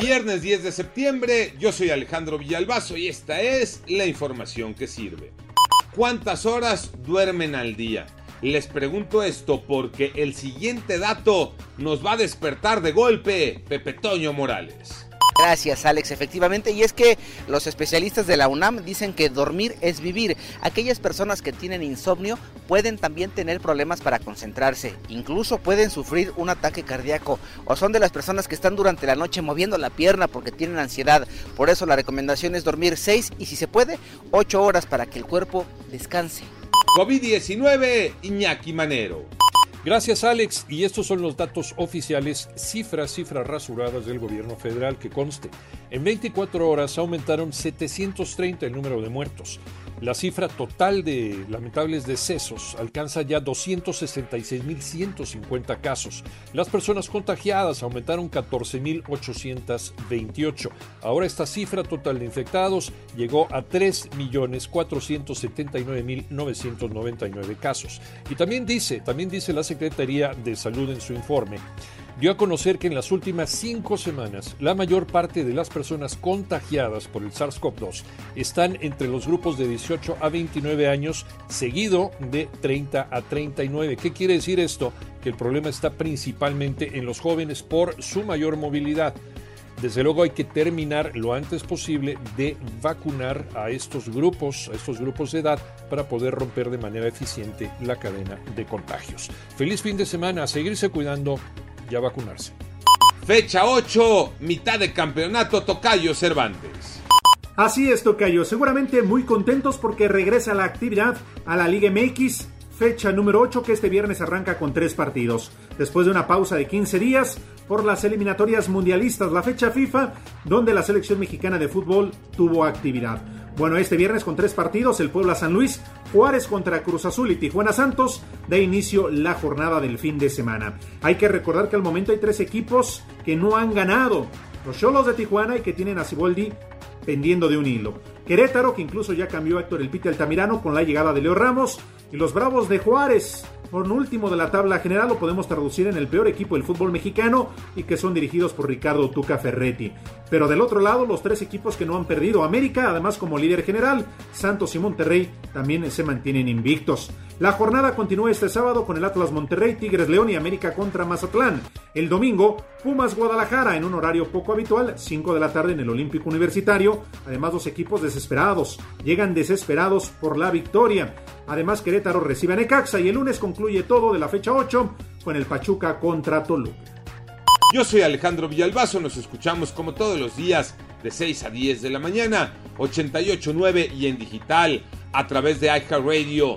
Viernes 10 de septiembre, yo soy Alejandro Villalbazo y esta es la información que sirve. ¿Cuántas horas duermen al día? Les pregunto esto porque el siguiente dato nos va a despertar de golpe Pepe Toño Morales. Gracias, Alex. Efectivamente, y es que los especialistas de la UNAM dicen que dormir es vivir. Aquellas personas que tienen insomnio pueden también tener problemas para concentrarse, incluso pueden sufrir un ataque cardíaco o son de las personas que están durante la noche moviendo la pierna porque tienen ansiedad. Por eso la recomendación es dormir 6 y si se puede, 8 horas para que el cuerpo descanse. COVID-19, Iñaki Manero. Gracias Alex, y estos son los datos oficiales, cifras, cifras rasuradas del gobierno federal que conste. En 24 horas aumentaron 730 el número de muertos. La cifra total de lamentables decesos alcanza ya 266.150 casos. Las personas contagiadas aumentaron 14.828. Ahora esta cifra total de infectados llegó a 3.479.999 casos. Y también dice, también dice la Secretaría de Salud en su informe, dio a conocer que en las últimas cinco semanas la mayor parte de las personas contagiadas por el SARS-CoV-2 están entre los grupos de 18 a 29 años, seguido de 30 a 39. ¿Qué quiere decir esto? Que el problema está principalmente en los jóvenes por su mayor movilidad. Desde luego hay que terminar lo antes posible de vacunar a estos grupos, a estos grupos de edad, para poder romper de manera eficiente la cadena de contagios. Feliz fin de semana, a seguirse cuidando ya vacunarse. Fecha 8, mitad de campeonato Tocayo Cervantes. Así es, Tocayo. Seguramente muy contentos porque regresa la actividad a la Liga MX. Fecha número 8 que este viernes arranca con tres partidos. Después de una pausa de 15 días por las eliminatorias mundialistas, la fecha FIFA, donde la selección mexicana de fútbol tuvo actividad. Bueno, este viernes con tres partidos, el Puebla San Luis, Juárez contra Cruz Azul y Tijuana Santos, da inicio la jornada del fin de semana. Hay que recordar que al momento hay tres equipos que no han ganado. Los Cholos de Tijuana y que tienen a Ciboldi pendiendo de un hilo. Querétaro, que incluso ya cambió a Héctor El Pite Altamirano con la llegada de Leo Ramos. Y los Bravos de Juárez, por último de la tabla general, lo podemos traducir en el peor equipo del fútbol mexicano y que son dirigidos por Ricardo Tuca Ferretti. Pero del otro lado, los tres equipos que no han perdido, América, además como líder general, Santos y Monterrey también se mantienen invictos. La jornada continúa este sábado con el Atlas Monterrey, Tigres León y América contra Mazatlán. El domingo, Pumas Guadalajara en un horario poco habitual, 5 de la tarde en el Olímpico Universitario. Además, los equipos desesperados llegan desesperados por la victoria. Además, Querétaro recibe a Necaxa y el lunes concluye todo de la fecha 8 con el Pachuca contra Toluca. Yo soy Alejandro Villalbazo, nos escuchamos como todos los días de 6 a 10 de la mañana, 88.9 y en digital a través de iHeartRadio.